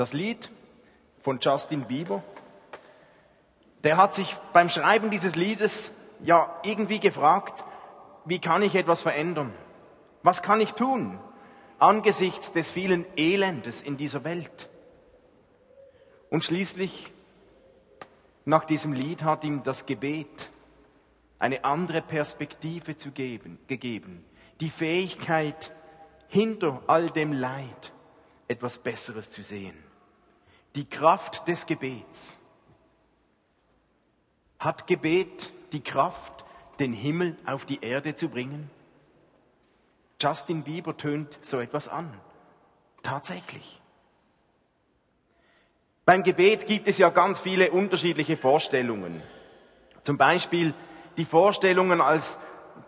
Das Lied von Justin Bieber, der hat sich beim Schreiben dieses Liedes ja irgendwie gefragt, wie kann ich etwas verändern? Was kann ich tun angesichts des vielen Elendes in dieser Welt? Und schließlich, nach diesem Lied hat ihm das Gebet eine andere Perspektive zu geben, gegeben. Die Fähigkeit, hinter all dem Leid etwas Besseres zu sehen. Die Kraft des Gebets. Hat Gebet die Kraft, den Himmel auf die Erde zu bringen? Justin Bieber tönt so etwas an. Tatsächlich. Beim Gebet gibt es ja ganz viele unterschiedliche Vorstellungen. Zum Beispiel die Vorstellungen, als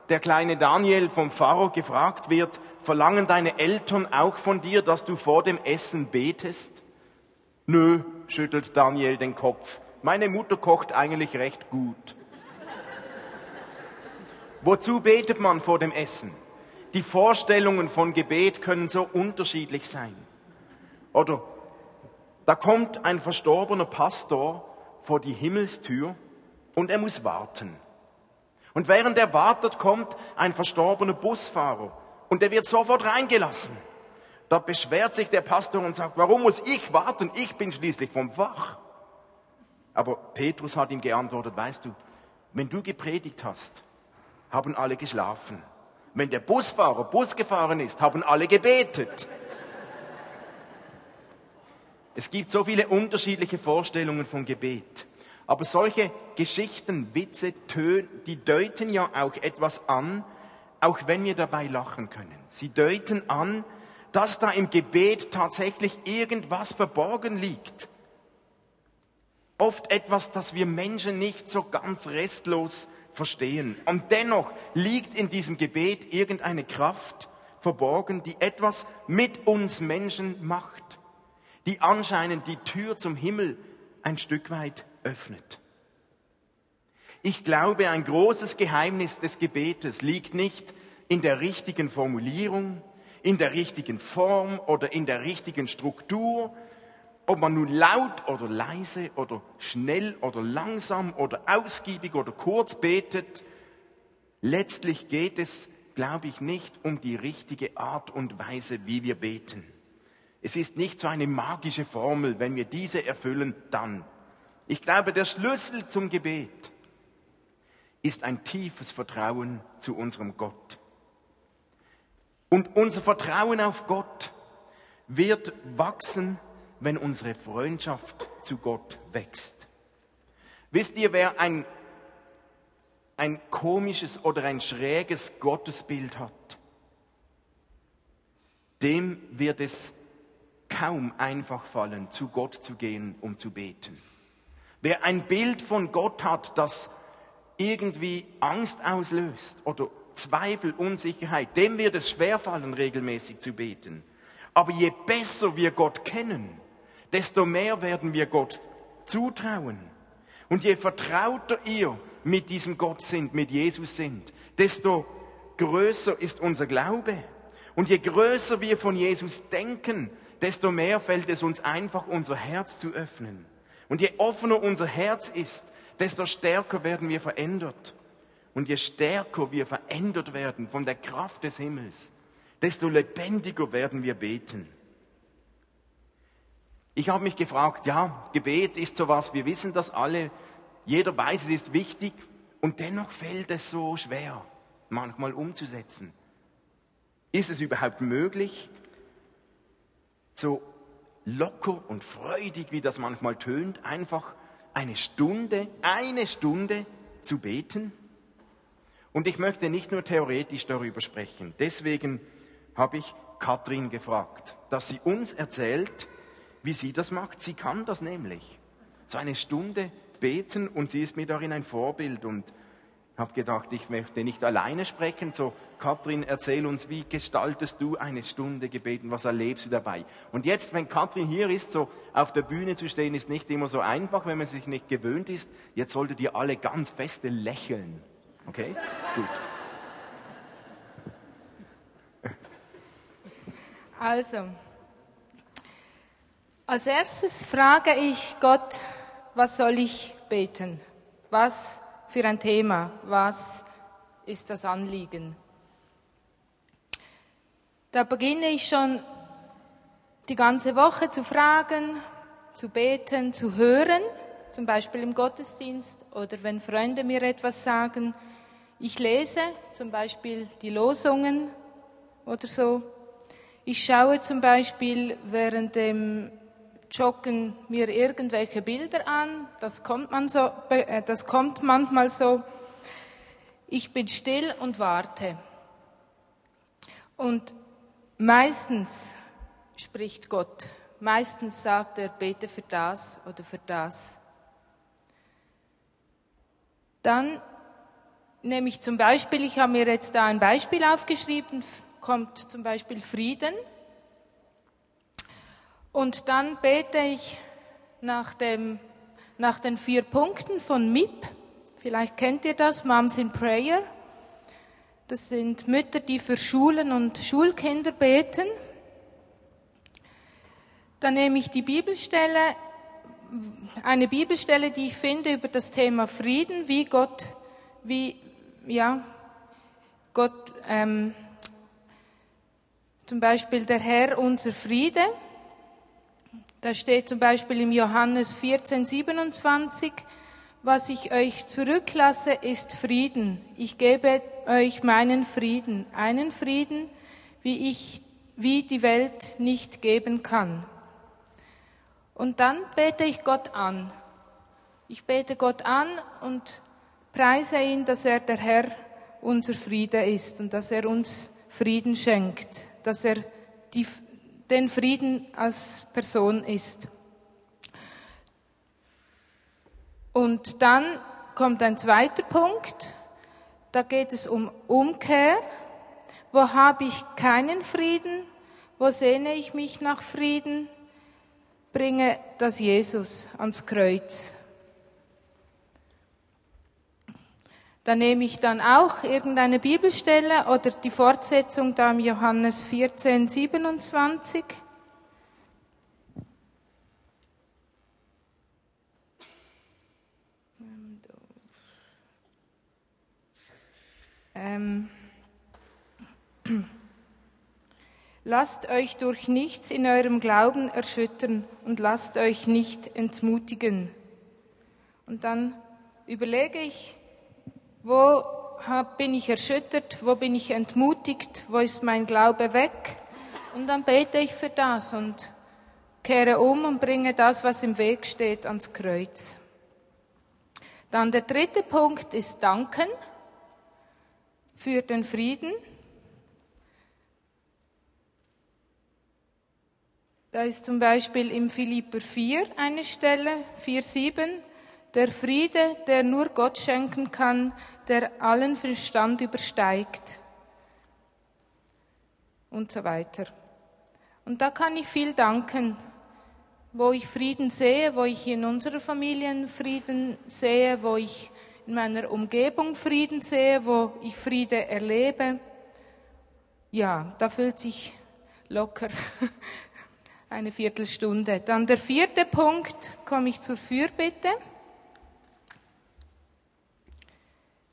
der kleine Daniel vom Pharao gefragt wird, verlangen deine Eltern auch von dir, dass du vor dem Essen betest? Nö, schüttelt Daniel den Kopf. Meine Mutter kocht eigentlich recht gut. Wozu betet man vor dem Essen? Die Vorstellungen von Gebet können so unterschiedlich sein. Oder da kommt ein verstorbener Pastor vor die Himmelstür und er muss warten. Und während er wartet, kommt ein verstorbener Busfahrer und er wird sofort reingelassen. Da beschwert sich der Pastor und sagt, warum muss ich warten? Ich bin schließlich vom Fach. Aber Petrus hat ihm geantwortet, weißt du, wenn du gepredigt hast, haben alle geschlafen. Wenn der Busfahrer Bus gefahren ist, haben alle gebetet. Es gibt so viele unterschiedliche Vorstellungen von Gebet. Aber solche Geschichten, Witze, Töne, die deuten ja auch etwas an, auch wenn wir dabei lachen können. Sie deuten an, dass da im Gebet tatsächlich irgendwas verborgen liegt. Oft etwas, das wir Menschen nicht so ganz restlos verstehen. Und dennoch liegt in diesem Gebet irgendeine Kraft verborgen, die etwas mit uns Menschen macht, die anscheinend die Tür zum Himmel ein Stück weit öffnet. Ich glaube, ein großes Geheimnis des Gebetes liegt nicht in der richtigen Formulierung, in der richtigen Form oder in der richtigen Struktur, ob man nun laut oder leise oder schnell oder langsam oder ausgiebig oder kurz betet, letztlich geht es, glaube ich, nicht um die richtige Art und Weise, wie wir beten. Es ist nicht so eine magische Formel, wenn wir diese erfüllen, dann. Ich glaube, der Schlüssel zum Gebet ist ein tiefes Vertrauen zu unserem Gott. Und unser Vertrauen auf Gott wird wachsen, wenn unsere Freundschaft zu Gott wächst. Wisst ihr, wer ein, ein komisches oder ein schräges Gottesbild hat, dem wird es kaum einfach fallen, zu Gott zu gehen, um zu beten. Wer ein Bild von Gott hat, das irgendwie Angst auslöst oder Zweifel, Unsicherheit, dem wird es schwerfallen, regelmäßig zu beten. Aber je besser wir Gott kennen, desto mehr werden wir Gott zutrauen. Und je vertrauter ihr mit diesem Gott sind, mit Jesus sind, desto größer ist unser Glaube. Und je größer wir von Jesus denken, desto mehr fällt es uns einfach, unser Herz zu öffnen. Und je offener unser Herz ist, desto stärker werden wir verändert. Und je stärker wir verändert werden von der Kraft des Himmels, desto lebendiger werden wir beten. Ich habe mich gefragt, ja, Gebet ist sowas, wir wissen das alle, jeder weiß, es ist wichtig und dennoch fällt es so schwer, manchmal umzusetzen. Ist es überhaupt möglich, so locker und freudig, wie das manchmal tönt, einfach eine Stunde, eine Stunde zu beten? Und ich möchte nicht nur theoretisch darüber sprechen. Deswegen habe ich Katrin gefragt, dass sie uns erzählt, wie sie das macht. Sie kann das nämlich. So eine Stunde beten und sie ist mir darin ein Vorbild und habe gedacht, ich möchte nicht alleine sprechen. So, Katrin, erzähl uns, wie gestaltest du eine Stunde gebeten? Was erlebst du dabei? Und jetzt, wenn Katrin hier ist, so auf der Bühne zu stehen, ist nicht immer so einfach, wenn man sich nicht gewöhnt ist. Jetzt solltet ihr alle ganz feste lächeln. Okay? Gut. Also, Als erstes frage ich Gott, was soll ich beten? Was für ein Thema? Was ist das Anliegen? Da beginne ich schon die ganze Woche zu fragen, zu beten, zu hören, zum Beispiel im Gottesdienst oder wenn Freunde mir etwas sagen. Ich lese zum Beispiel die Losungen oder so. Ich schaue zum Beispiel während dem Joggen mir irgendwelche Bilder an. Das kommt, man so, äh, das kommt manchmal so. Ich bin still und warte. Und meistens spricht Gott. Meistens sagt er, bete für das oder für das. Dann nehme ich zum Beispiel, ich habe mir jetzt da ein Beispiel aufgeschrieben, kommt zum Beispiel Frieden. Und dann bete ich nach, dem, nach den vier Punkten von MIP. Vielleicht kennt ihr das, Moms in Prayer. Das sind Mütter, die für Schulen und Schulkinder beten. Dann nehme ich die Bibelstelle, eine Bibelstelle, die ich finde über das Thema Frieden, wie Gott, wie, ja, Gott, ähm, zum Beispiel der Herr unser Friede. Da steht zum Beispiel im Johannes 14, 27, was ich euch zurücklasse, ist Frieden. Ich gebe euch meinen Frieden, einen Frieden, wie ich, wie die Welt nicht geben kann. Und dann bete ich Gott an. Ich bete Gott an und preise ihn, dass er der Herr unser Friede ist und dass er uns Frieden schenkt, dass er die, den Frieden als Person ist. Und dann kommt ein zweiter Punkt, da geht es um Umkehr. Wo habe ich keinen Frieden? Wo sehne ich mich nach Frieden? bringe das Jesus ans Kreuz. Da nehme ich dann auch irgendeine Bibelstelle oder die Fortsetzung da im Johannes 14, 27. Ähm. Lasst euch durch nichts in eurem Glauben erschüttern und lasst euch nicht entmutigen. Und dann überlege ich, wo bin ich erschüttert, wo bin ich entmutigt, wo ist mein Glaube weg? Und dann bete ich für das und kehre um und bringe das, was im Weg steht, ans Kreuz. Dann der dritte Punkt ist Danken für den Frieden. Da ist zum Beispiel im Philipper 4 eine Stelle, 4,7. Der Friede, der nur Gott schenken kann, der allen Verstand übersteigt. Und so weiter. Und da kann ich viel danken, wo ich Frieden sehe, wo ich in unserer Familie Frieden sehe, wo ich in meiner Umgebung Frieden sehe, wo ich Friede erlebe. Ja, da fühlt sich locker eine Viertelstunde. Dann der vierte Punkt, komme ich zur Fürbitte.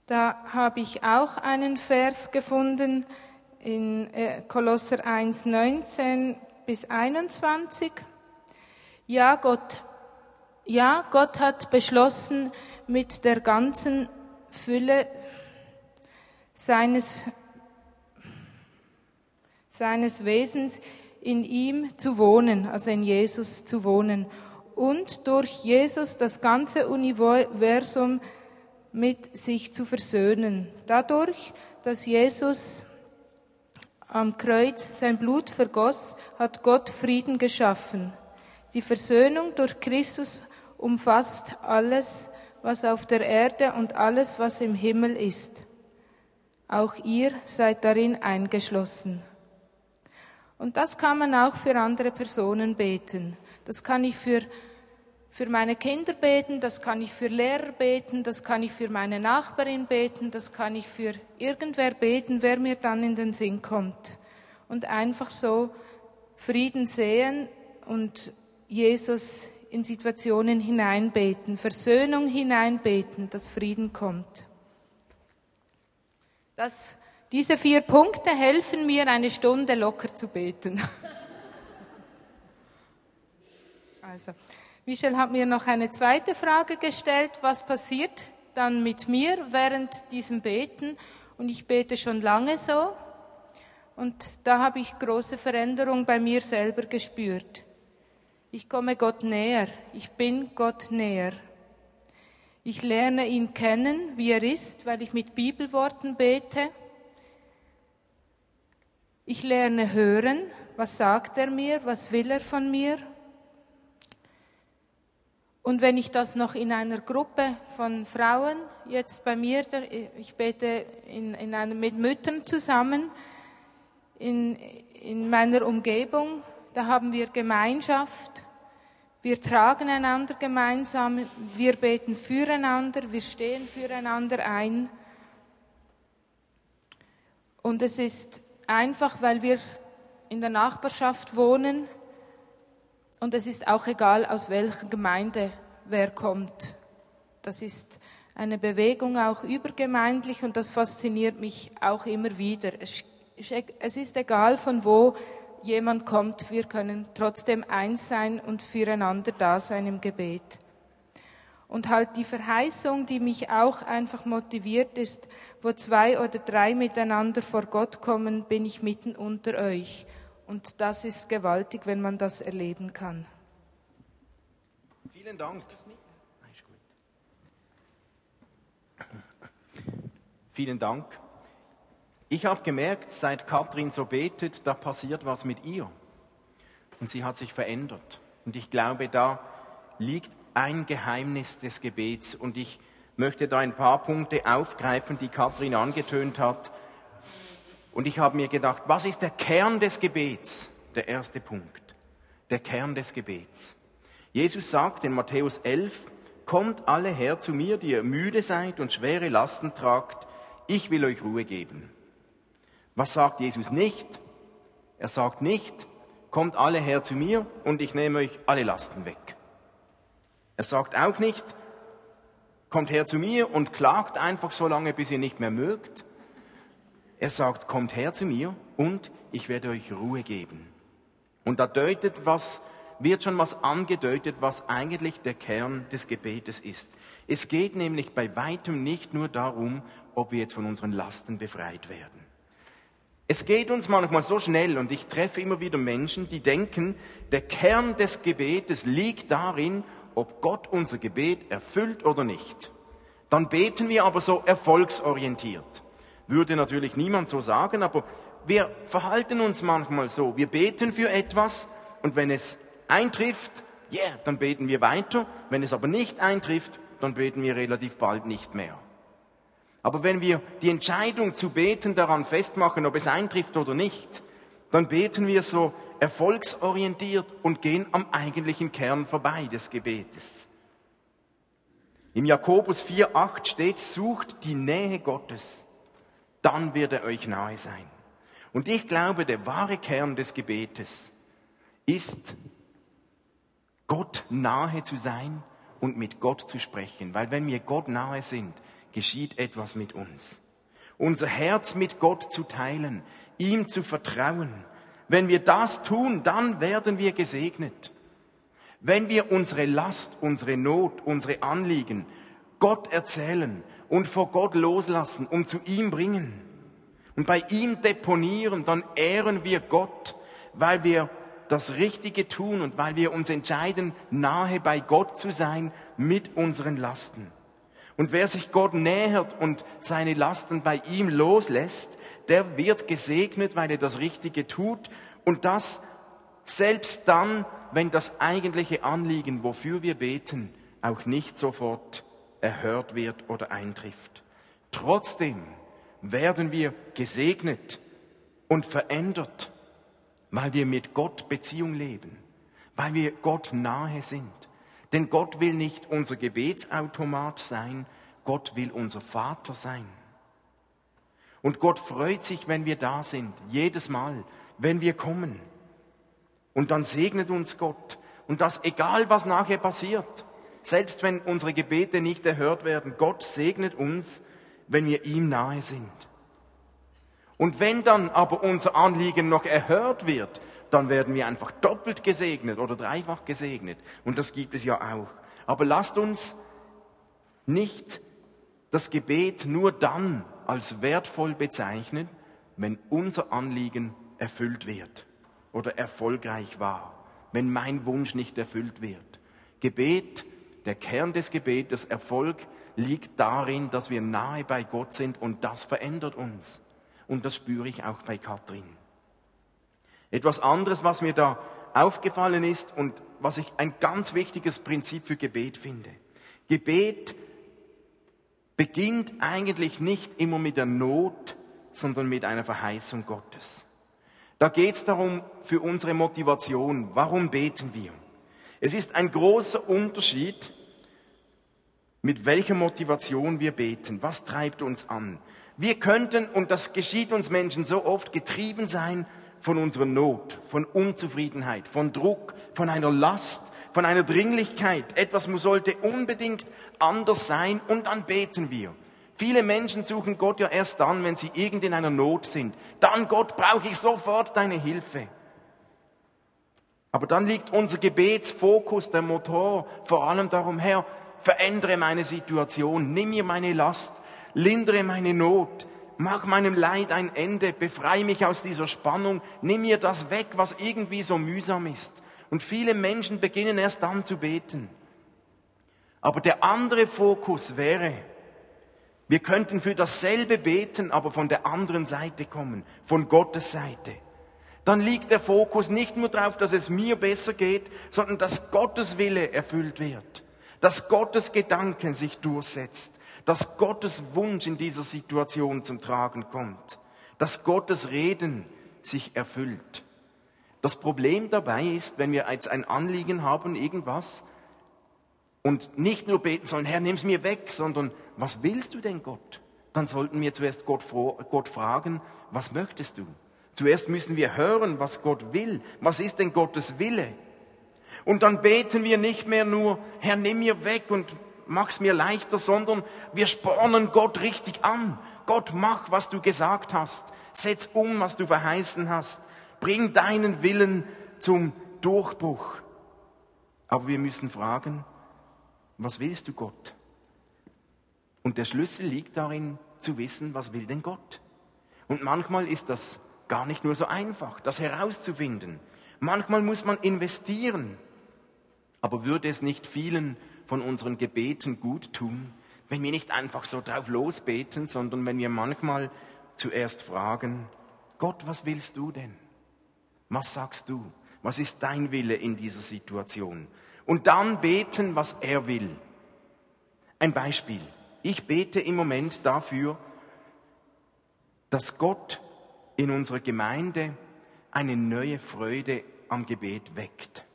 Da habe ich auch einen Vers gefunden in äh, Kolosser 1, 19 bis 21. Ja, Gott, ja, Gott hat beschlossen, mit der ganzen Fülle seines, seines Wesens in ihm zu wohnen, also in Jesus zu wohnen und durch Jesus das ganze Universum mit sich zu versöhnen. Dadurch, dass Jesus am Kreuz sein Blut vergoss, hat Gott Frieden geschaffen. Die Versöhnung durch Christus umfasst alles, was auf der Erde und alles, was im Himmel ist. Auch ihr seid darin eingeschlossen. Und das kann man auch für andere Personen beten. Das kann ich für, für meine Kinder beten, das kann ich für Lehrer beten, das kann ich für meine Nachbarin beten, das kann ich für irgendwer beten, wer mir dann in den Sinn kommt. Und einfach so Frieden sehen und Jesus in Situationen hineinbeten, Versöhnung hineinbeten, dass Frieden kommt. Das, diese vier Punkte helfen mir, eine Stunde locker zu beten. Also, Michel hat mir noch eine zweite Frage gestellt. Was passiert dann mit mir während diesem Beten? Und ich bete schon lange so. Und da habe ich große Veränderung bei mir selber gespürt. Ich komme Gott näher. Ich bin Gott näher. Ich lerne ihn kennen, wie er ist, weil ich mit Bibelworten bete. Ich lerne hören, was sagt er mir, was will er von mir. Und wenn ich das noch in einer Gruppe von Frauen, jetzt bei mir, ich bete in, in einer, mit Müttern zusammen, in, in meiner Umgebung, da haben wir Gemeinschaft, wir tragen einander gemeinsam, wir beten füreinander, wir stehen füreinander ein. Und es ist einfach, weil wir in der Nachbarschaft wohnen und es ist auch egal, aus welcher Gemeinde wer kommt. Das ist eine Bewegung auch übergemeindlich und das fasziniert mich auch immer wieder. Es ist egal, von wo jemand kommt, wir können trotzdem eins sein und füreinander da sein im Gebet. Und halt die Verheißung, die mich auch einfach motiviert ist, wo zwei oder drei miteinander vor Gott kommen, bin ich mitten unter euch. Und das ist gewaltig, wenn man das erleben kann. Vielen Dank. Vielen Dank. Ich habe gemerkt, seit Katrin so betet, da passiert was mit ihr. Und sie hat sich verändert. Und ich glaube, da liegt ein Geheimnis des Gebets. Und ich möchte da ein paar Punkte aufgreifen, die Katrin angetönt hat. Und ich habe mir gedacht, was ist der Kern des Gebets? Der erste Punkt. Der Kern des Gebets. Jesus sagt in Matthäus 11, Kommt alle her zu mir, die ihr müde seid und schwere Lasten tragt, ich will euch Ruhe geben. Was sagt Jesus nicht? Er sagt nicht, kommt alle her zu mir und ich nehme euch alle Lasten weg. Er sagt auch nicht, kommt her zu mir und klagt einfach so lange, bis ihr nicht mehr mögt. Er sagt, kommt her zu mir und ich werde euch Ruhe geben. Und da deutet was, wird schon was angedeutet, was eigentlich der Kern des Gebetes ist. Es geht nämlich bei weitem nicht nur darum, ob wir jetzt von unseren Lasten befreit werden. Es geht uns manchmal so schnell und ich treffe immer wieder Menschen, die denken, der Kern des Gebetes liegt darin, ob Gott unser Gebet erfüllt oder nicht. Dann beten wir aber so erfolgsorientiert. Würde natürlich niemand so sagen, aber wir verhalten uns manchmal so. Wir beten für etwas und wenn es eintrifft, ja, yeah, dann beten wir weiter. Wenn es aber nicht eintrifft, dann beten wir relativ bald nicht mehr. Aber wenn wir die Entscheidung zu beten daran festmachen, ob es eintrifft oder nicht, dann beten wir so erfolgsorientiert und gehen am eigentlichen Kern vorbei des Gebetes. Im Jakobus 4.8 steht, sucht die Nähe Gottes, dann wird er euch nahe sein. Und ich glaube, der wahre Kern des Gebetes ist, Gott nahe zu sein und mit Gott zu sprechen. Weil wenn wir Gott nahe sind, geschieht etwas mit uns. Unser Herz mit Gott zu teilen, ihm zu vertrauen. Wenn wir das tun, dann werden wir gesegnet. Wenn wir unsere Last, unsere Not, unsere Anliegen Gott erzählen und vor Gott loslassen und zu ihm bringen und bei ihm deponieren, dann ehren wir Gott, weil wir das Richtige tun und weil wir uns entscheiden, nahe bei Gott zu sein mit unseren Lasten. Und wer sich Gott nähert und seine Lasten bei ihm loslässt, der wird gesegnet, weil er das Richtige tut. Und das selbst dann, wenn das eigentliche Anliegen, wofür wir beten, auch nicht sofort erhört wird oder eintrifft. Trotzdem werden wir gesegnet und verändert, weil wir mit Gott Beziehung leben, weil wir Gott nahe sind. Denn Gott will nicht unser Gebetsautomat sein, Gott will unser Vater sein. Und Gott freut sich, wenn wir da sind, jedes Mal, wenn wir kommen. Und dann segnet uns Gott Und dass egal was nachher passiert, selbst wenn unsere Gebete nicht erhört werden, Gott segnet uns, wenn wir ihm nahe sind. Und wenn dann aber unser Anliegen noch erhört wird, dann werden wir einfach doppelt gesegnet oder dreifach gesegnet. Und das gibt es ja auch. Aber lasst uns nicht das Gebet nur dann als wertvoll bezeichnen, wenn unser Anliegen erfüllt wird oder erfolgreich war, wenn mein Wunsch nicht erfüllt wird. Gebet, der Kern des Gebetes, Erfolg liegt darin, dass wir nahe bei Gott sind und das verändert uns. Und das spüre ich auch bei Katrin. Etwas anderes, was mir da aufgefallen ist und was ich ein ganz wichtiges Prinzip für Gebet finde. Gebet beginnt eigentlich nicht immer mit der Not, sondern mit einer Verheißung Gottes. Da geht es darum, für unsere Motivation, warum beten wir? Es ist ein großer Unterschied, mit welcher Motivation wir beten. Was treibt uns an? Wir könnten, und das geschieht uns Menschen so oft, getrieben sein von unserer Not, von Unzufriedenheit, von Druck, von einer Last, von einer Dringlichkeit. Etwas sollte unbedingt anders sein und dann beten wir. Viele Menschen suchen Gott ja erst dann, wenn sie irgend in einer Not sind. Dann, Gott, brauche ich sofort deine Hilfe. Aber dann liegt unser Gebetsfokus, der Motor, vor allem darum, Herr, verändere meine Situation, nimm mir meine Last, lindere meine Not, mach meinem Leid ein Ende, befreie mich aus dieser Spannung, nimm mir das weg, was irgendwie so mühsam ist. Und viele Menschen beginnen erst dann zu beten. Aber der andere Fokus wäre, wir könnten für dasselbe beten, aber von der anderen Seite kommen, von Gottes Seite. Dann liegt der Fokus nicht nur darauf, dass es mir besser geht, sondern dass Gottes Wille erfüllt wird, dass Gottes Gedanken sich durchsetzt, dass Gottes Wunsch in dieser Situation zum Tragen kommt, dass Gottes Reden sich erfüllt. Das Problem dabei ist, wenn wir jetzt ein Anliegen haben, irgendwas, und nicht nur beten sollen, Herr, nimm's mir weg, sondern was willst du denn Gott? Dann sollten wir zuerst Gott, Gott fragen, was möchtest du? Zuerst müssen wir hören, was Gott will. Was ist denn Gottes Wille? Und dann beten wir nicht mehr nur, Herr, nimm mir weg und mach's mir leichter, sondern wir spornen Gott richtig an. Gott, mach, was du gesagt hast. Setz um, was du verheißen hast. Bring deinen Willen zum Durchbruch. Aber wir müssen fragen, was willst du Gott? Und der Schlüssel liegt darin, zu wissen, was will denn Gott? Und manchmal ist das gar nicht nur so einfach, das herauszufinden. Manchmal muss man investieren. Aber würde es nicht vielen von unseren Gebeten gut tun, wenn wir nicht einfach so drauf losbeten, sondern wenn wir manchmal zuerst fragen, Gott, was willst du denn? Was sagst du? Was ist dein Wille in dieser Situation? Und dann beten, was er will. Ein Beispiel. Ich bete im Moment dafür, dass Gott in unserer Gemeinde eine neue Freude am Gebet weckt.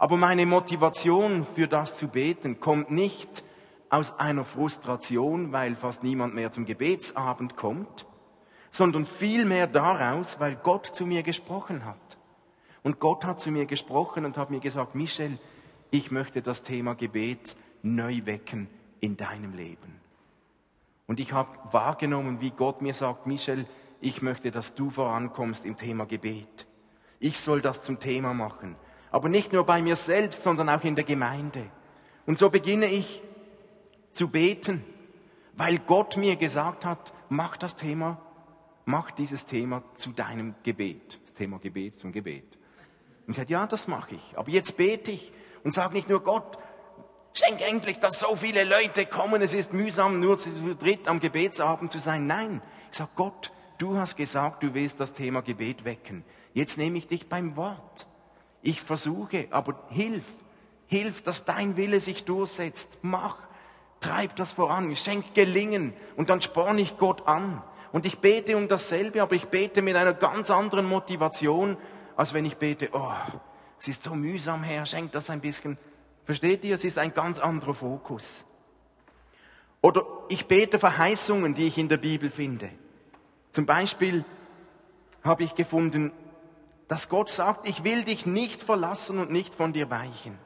Aber meine Motivation für das zu beten kommt nicht aus einer Frustration, weil fast niemand mehr zum Gebetsabend kommt, sondern vielmehr daraus, weil Gott zu mir gesprochen hat. Und Gott hat zu mir gesprochen und hat mir gesagt, Michel, ich möchte das Thema Gebet neu wecken in deinem Leben. Und ich habe wahrgenommen, wie Gott mir sagt, Michel, ich möchte, dass du vorankommst im Thema Gebet. Ich soll das zum Thema machen. Aber nicht nur bei mir selbst, sondern auch in der Gemeinde. Und so beginne ich zu beten, weil Gott mir gesagt hat, mach das Thema, mach dieses Thema zu deinem Gebet. Das Thema Gebet zum Gebet. Und ich sagte, ja, das mache ich. Aber jetzt bete ich und sage nicht nur Gott, Schenk endlich, dass so viele Leute kommen. Es ist mühsam, nur zu dritt am Gebetsabend zu sein. Nein, ich sag Gott, du hast gesagt, du willst das Thema Gebet wecken. Jetzt nehme ich dich beim Wort. Ich versuche, aber hilf, hilf, dass dein Wille sich durchsetzt. Mach, treib das voran, schenk Gelingen und dann sporne ich Gott an. Und ich bete um dasselbe, aber ich bete mit einer ganz anderen Motivation, als wenn ich bete, oh, es ist so mühsam, Herr, schenk das ein bisschen Versteht ihr? Es ist ein ganz anderer Fokus. Oder ich bete Verheißungen, die ich in der Bibel finde. Zum Beispiel habe ich gefunden, Dass Gott sagt, ich will dich nicht verlassen und nicht von dir weichen.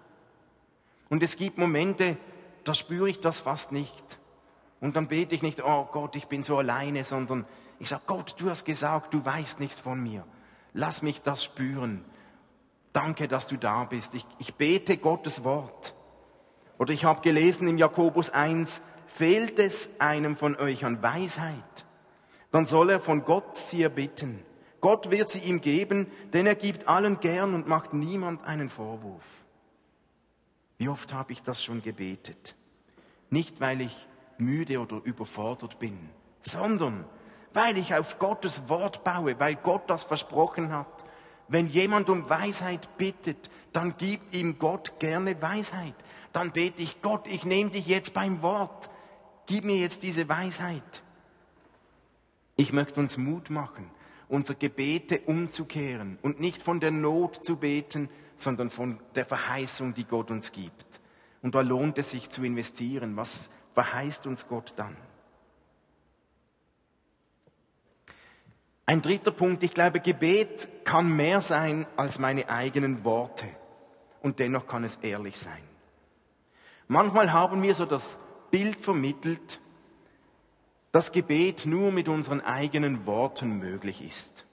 Und es gibt Momente, da spüre ich das fast nicht. Und dann bete ich nicht, oh Gott, ich bin so alleine, sondern ich sage, Gott, du hast gesagt, du weißt nichts von mir. Lass mich das spüren. Danke, dass du da bist. Ich, ich bete Gottes Wort. Oder ich habe gelesen im Jakobus 1, fehlt es einem von euch an Weisheit, dann soll er von Gott sie erbitten. Gott wird sie ihm geben, denn er gibt allen gern und macht niemand einen Vorwurf. Wie oft habe ich das schon gebetet? Nicht, weil ich müde oder überfordert bin, sondern weil ich auf Gottes Wort baue, weil Gott das versprochen hat. Wenn jemand um Weisheit bittet, dann gibt ihm Gott gerne Weisheit. Dann bete ich, Gott, ich nehme dich jetzt beim Wort. Gib mir jetzt diese Weisheit. Ich möchte uns Mut machen, unsere Gebete umzukehren und nicht von der Not zu beten, sondern von der Verheißung, die Gott uns gibt. Und da lohnt es sich zu investieren. Was verheißt uns Gott dann? Ein dritter Punkt, ich glaube, Gebet kann mehr sein als meine eigenen Worte. Und dennoch kann es ehrlich sein. Manchmal haben wir so das Bild vermittelt, dass Gebet nur mit unseren eigenen Worten möglich ist.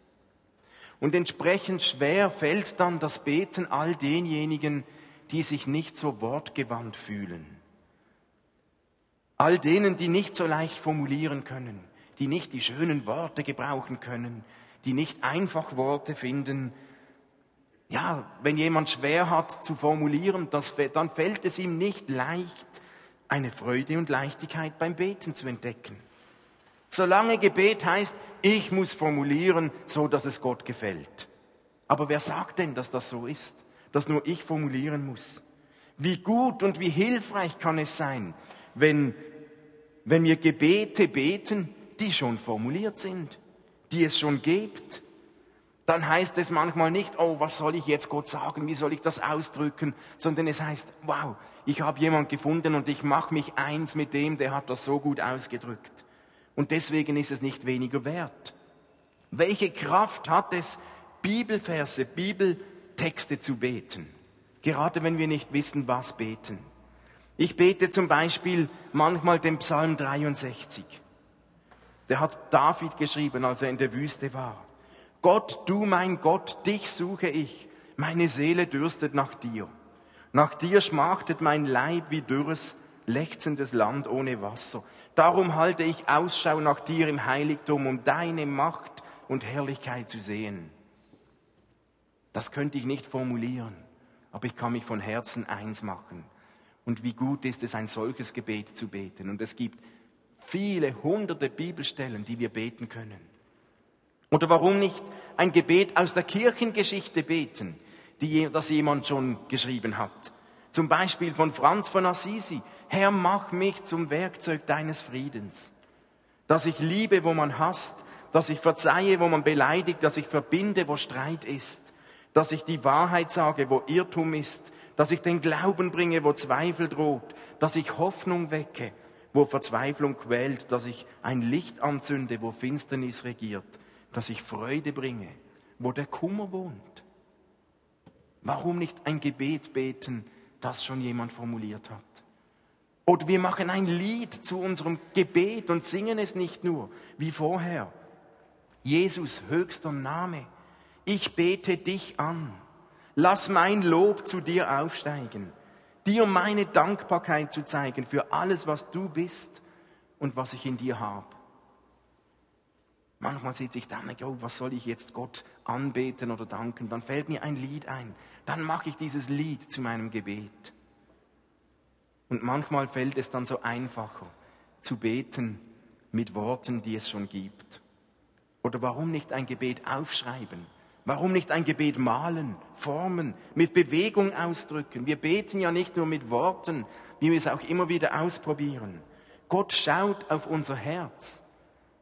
Und entsprechend schwer fällt dann das Beten all denjenigen, die sich nicht so wortgewandt fühlen. All denen, die nicht so leicht formulieren können, die nicht die schönen Worte gebrauchen können, die nicht einfach Worte finden. Ja, wenn jemand schwer hat zu formulieren, das, dann fällt es ihm nicht leicht, eine Freude und Leichtigkeit beim Beten zu entdecken. Solange Gebet heißt, ich muss formulieren, so dass es Gott gefällt. Aber wer sagt denn, dass das so ist, dass nur ich formulieren muss? Wie gut und wie hilfreich kann es sein, wenn, wenn wir Gebete beten, die schon formuliert sind, die es schon gibt. Dann heißt es manchmal nicht, oh, was soll ich jetzt Gott sagen, wie soll ich das ausdrücken, sondern es heißt, wow, ich habe jemand gefunden und ich mache mich eins mit dem, der hat das so gut ausgedrückt. Und deswegen ist es nicht weniger wert. Welche Kraft hat es, Bibelverse, Bibeltexte zu beten? Gerade wenn wir nicht wissen, was beten. Ich bete zum Beispiel manchmal den Psalm 63. Der hat David geschrieben, als er in der Wüste war. Gott, du mein Gott, dich suche ich. Meine Seele dürstet nach dir. Nach dir schmachtet mein Leib wie dürres, lechzendes Land ohne Wasser. Darum halte ich Ausschau nach dir im Heiligtum, um deine Macht und Herrlichkeit zu sehen. Das könnte ich nicht formulieren, aber ich kann mich von Herzen eins machen. Und wie gut ist es, ein solches Gebet zu beten. Und es gibt viele hunderte Bibelstellen, die wir beten können. Oder warum nicht ein Gebet aus der Kirchengeschichte beten, die, das jemand schon geschrieben hat. Zum Beispiel von Franz von Assisi. Herr, mach mich zum Werkzeug deines Friedens. Dass ich liebe, wo man hasst, dass ich verzeihe, wo man beleidigt, dass ich verbinde, wo Streit ist, dass ich die Wahrheit sage, wo Irrtum ist, dass ich den Glauben bringe, wo Zweifel droht, dass ich Hoffnung wecke, wo Verzweiflung quält, dass ich ein Licht anzünde, wo Finsternis regiert, dass ich Freude bringe, wo der Kummer wohnt. Warum nicht ein Gebet beten, das schon jemand formuliert hat? Oder wir machen ein Lied zu unserem Gebet und singen es nicht nur wie vorher. Jesus, höchster Name, ich bete dich an. Lass mein Lob zu dir aufsteigen, dir meine Dankbarkeit zu zeigen für alles, was du bist und was ich in dir habe. Manchmal sitze ich da und denke, oh, was soll ich jetzt Gott anbeten oder danken? Dann fällt mir ein Lied ein. Dann mache ich dieses Lied zu meinem Gebet. Und manchmal fällt es dann so einfacher zu beten mit Worten, die es schon gibt. Oder warum nicht ein Gebet aufschreiben? Warum nicht ein Gebet malen, formen, mit Bewegung ausdrücken? Wir beten ja nicht nur mit Worten, wie wir es auch immer wieder ausprobieren. Gott schaut auf unser Herz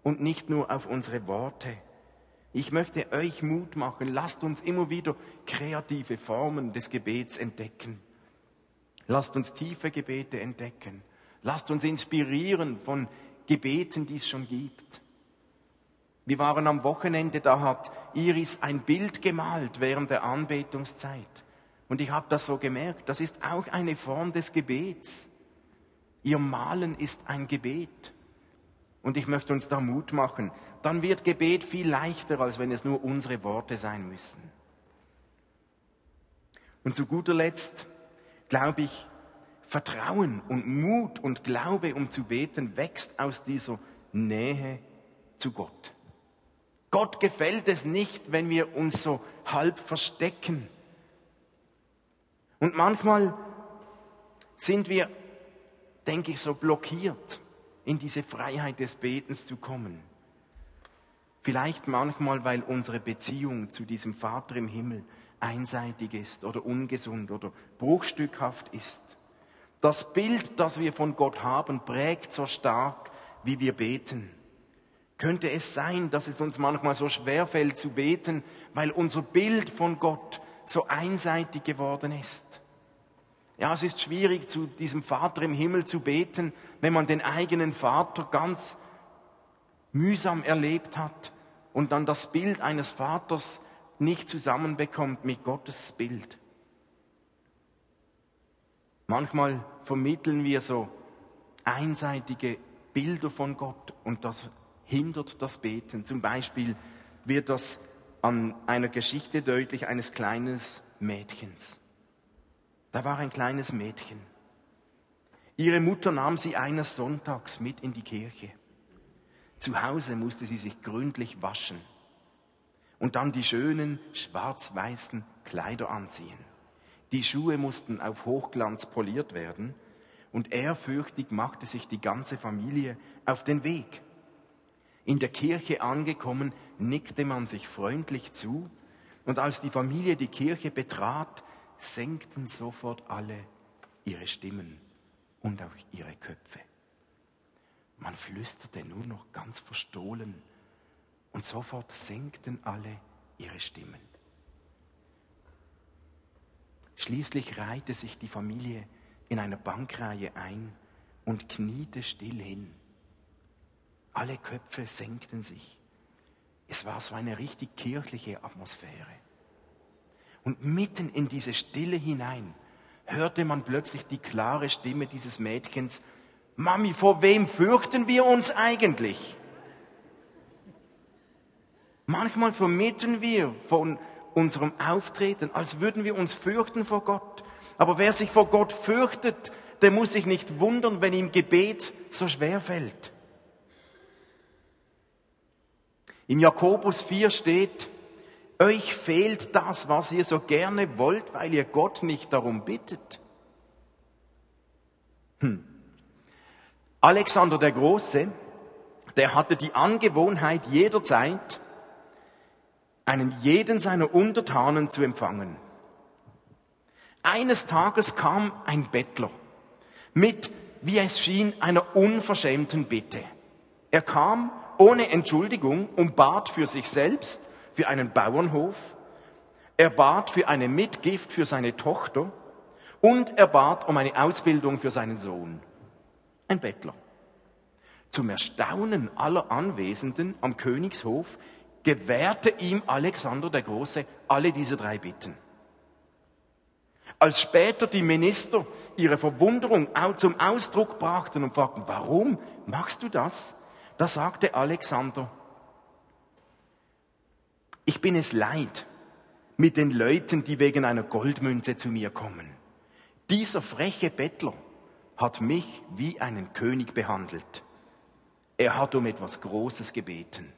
und nicht nur auf unsere Worte. Ich möchte euch Mut machen, lasst uns immer wieder kreative Formen des Gebets entdecken. Lasst uns tiefe Gebete Lasst uns inspirieren von Gebeten, die es schon gibt. Wir waren am Wochenende, da hat Iris ein Bild gemalt während der Anbetungszeit. Und ich habe das so gemerkt, das ist auch eine Form des Gebets. Ihr Malen ist ein Gebet. Und ich möchte uns da Mut machen. Dann wird Gebet viel leichter, als wenn es nur unsere Worte sein müssen. Und zu guter Letzt glaube ich, Vertrauen und Mut und Glaube, um zu beten, wächst aus dieser Nähe zu Gott. Gott gefällt es nicht, wenn wir uns so halb verstecken. Und manchmal sind wir, denke ich, so blockiert, in diese Freiheit des Betens zu kommen. Vielleicht manchmal, weil unsere Beziehung zu diesem Vater im Himmel einseitig ist oder ungesund oder bruchstückhaft ist. Das Bild, das wir von Gott haben, prägt so stark, wie wir beten. Könnte es sein, dass es uns manchmal so schwer fällt zu beten, weil unser Bild von Gott so einseitig geworden ist? Ja, es ist schwierig, zu diesem Vater im Himmel zu beten, wenn man den eigenen Vater ganz mühsam erlebt hat und dann das Bild eines Vaters nicht zusammenbekommt mit Gottes Bild. Manchmal vermitteln wir so einseitige Bilder von Gott und das hindert das Beten. Zum Beispiel wird das an einer Geschichte deutlich eines kleinen Mädchens. Da war ein kleines Mädchen. Ihre Mutter nahm sie eines Sonntags mit in die Kirche. Zu Hause musste sie sich gründlich waschen und dann die schönen schwarz-weißen Kleider anziehen. Die Schuhe mussten auf Hochglanz poliert werden und ehrfürchtig machte sich die ganze Familie auf den Weg. In der Kirche angekommen, nickte man sich freundlich zu und als die Familie die Kirche betrat, senkten sofort alle ihre Stimmen und auch ihre Köpfe. Man flüsterte nur noch ganz verstohlen und sofort senkten alle ihre Stimmen. Schließlich reihte sich die Familie in einer Bankreihe ein und kniete still hin. Alle Köpfe senkten sich. Es war so eine richtig kirchliche Atmosphäre. Und mitten in diese Stille hinein hörte man plötzlich die klare Stimme dieses Mädchens, Mami, vor wem fürchten wir uns eigentlich? Manchmal vermitteln wir von unserem Auftreten, als würden wir uns fürchten vor Gott. Aber wer sich vor Gott fürchtet, der muss sich nicht wundern, wenn ihm Gebet so schwer fällt. Im Jakobus 4 steht, euch fehlt das, was ihr so gerne wollt, weil ihr Gott nicht darum bittet. Hm. Alexander der Große, der hatte die Angewohnheit jederzeit, einen jeden seiner Untertanen zu empfangen. Eines Tages kam ein Bettler mit, wie es schien, einer unverschämten Bitte. Er kam ohne Entschuldigung und bat für sich selbst, für einen Bauernhof, er bat für eine Mitgift für seine Tochter und er bat um eine Ausbildung für seinen Sohn. Ein Bettler. Zum Erstaunen aller Anwesenden am Königshof gewährte ihm Alexander der Große alle diese drei Bitten. Als später die Minister ihre Verwunderung zum Ausdruck brachten und fragten, warum machst du das? Da sagte Alexander, ich bin es leid mit den Leuten, die wegen einer Goldmünze zu mir kommen. Dieser freche Bettler hat mich wie einen König behandelt. Er hat um etwas Großes gebeten.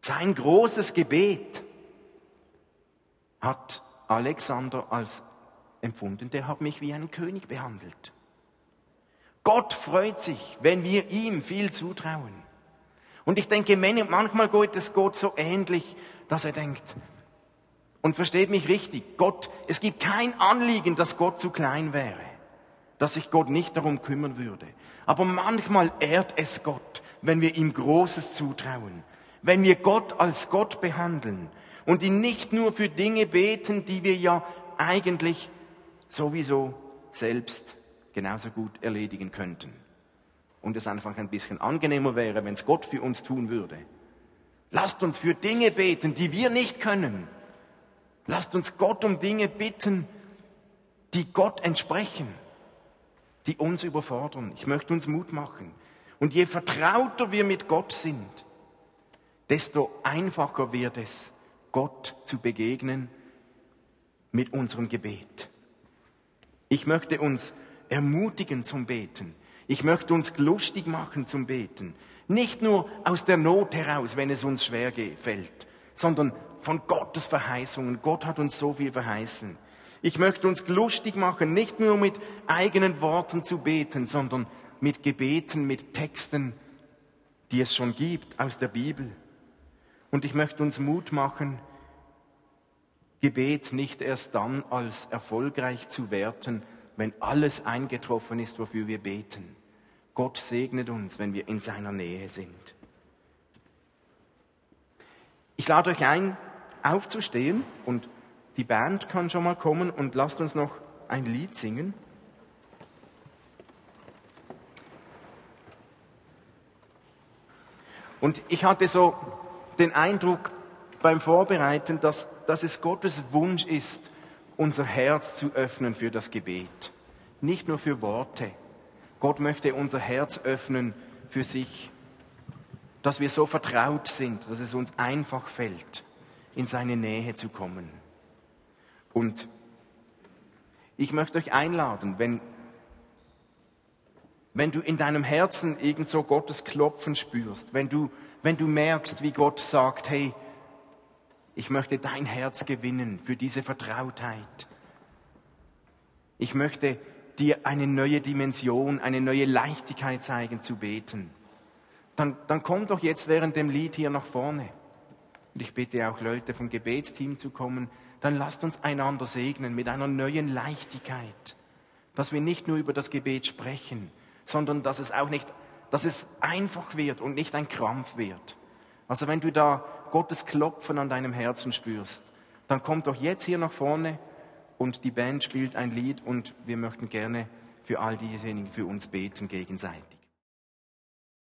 Sein großes Gebet hat Alexander als empfunden, der hat mich wie einen König behandelt. Gott freut sich, wenn wir ihm viel zutrauen. Und ich denke, manchmal geht es Gott so ähnlich, dass er denkt, und versteht mich richtig, Gott, es gibt kein Anliegen, dass Gott zu klein wäre, dass sich Gott nicht darum kümmern würde. Aber manchmal ehrt es Gott, wenn wir ihm Großes zutrauen wenn wir Gott als Gott behandeln und ihn nicht nur für Dinge beten, die wir ja eigentlich sowieso selbst genauso gut erledigen könnten. Und es einfach ein bisschen angenehmer wäre, wenn es Gott für uns tun würde. Lasst uns für Dinge beten, die wir nicht können. Lasst uns Gott um Dinge bitten, die Gott entsprechen, die uns überfordern. Ich möchte uns Mut machen. Und je vertrauter wir mit Gott sind, desto einfacher wird es, Gott zu begegnen mit unserem Gebet. Ich möchte uns ermutigen zum Beten. Ich möchte uns lustig machen zum Beten. Nicht nur aus der Not heraus, wenn es uns schwer fällt, sondern von Gottes Verheißungen. Gott hat uns so viel verheißen. Ich möchte uns lustig machen, nicht nur mit eigenen Worten zu beten, sondern mit Gebeten, mit Texten, die es schon gibt aus der Bibel. Und ich möchte uns Mut machen, Gebet nicht erst dann als erfolgreich zu werten, wenn alles eingetroffen ist, wofür wir beten. Gott segnet uns, wenn wir in seiner Nähe sind. Ich lade euch ein, aufzustehen und die Band kann schon mal kommen und lasst uns noch ein Lied singen. Und ich hatte so den Eindruck beim Vorbereiten, dass, dass es Gottes Wunsch ist, unser Herz zu öffnen für das Gebet. Nicht nur für Worte. Gott möchte unser Herz öffnen für sich, dass wir so vertraut sind, dass es uns einfach fällt, in seine Nähe zu kommen. Und ich möchte euch einladen, wenn, wenn du in deinem Herzen irgend so Gottes Klopfen spürst, wenn du, wenn du merkst, wie Gott sagt, hey, ich möchte dein Herz gewinnen für diese Vertrautheit. Ich möchte dir eine neue Dimension, eine neue Leichtigkeit zeigen zu beten. Dann, dann komm doch jetzt während dem Lied hier nach vorne. Und ich bitte auch Leute vom Gebetsteam zu kommen. Dann lasst uns einander segnen mit einer neuen Leichtigkeit. Dass wir nicht nur über das Gebet sprechen, sondern dass es auch nicht, dass es einfach wird und nicht ein Krampf wird. Also wenn du da Gottes Klopfen an deinem Herzen spürst, dann komm doch jetzt hier nach vorne und die Band spielt ein Lied und wir möchten gerne für all diejenigen für uns beten gegenseitig.